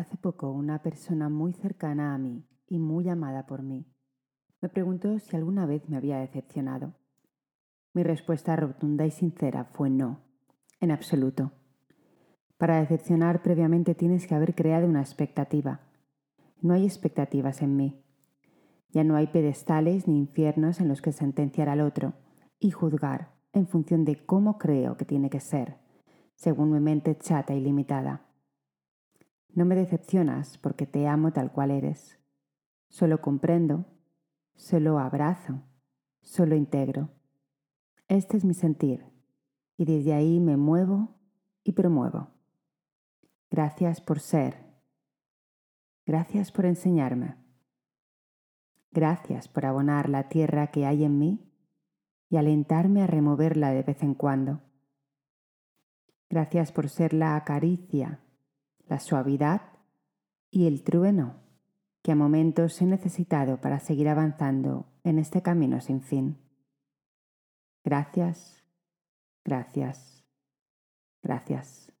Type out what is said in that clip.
Hace poco una persona muy cercana a mí y muy amada por mí me preguntó si alguna vez me había decepcionado. Mi respuesta rotunda y sincera fue no, en absoluto. Para decepcionar previamente tienes que haber creado una expectativa. No hay expectativas en mí. Ya no hay pedestales ni infiernos en los que sentenciar al otro y juzgar en función de cómo creo que tiene que ser, según mi mente chata y limitada. No me decepcionas porque te amo tal cual eres. Solo comprendo, solo abrazo, solo integro. Este es mi sentir y desde ahí me muevo y promuevo. Gracias por ser. Gracias por enseñarme. Gracias por abonar la tierra que hay en mí y alentarme a removerla de vez en cuando. Gracias por ser la acaricia, la suavidad y el trueno que a momentos he necesitado para seguir avanzando en este camino sin fin. Gracias, gracias, gracias.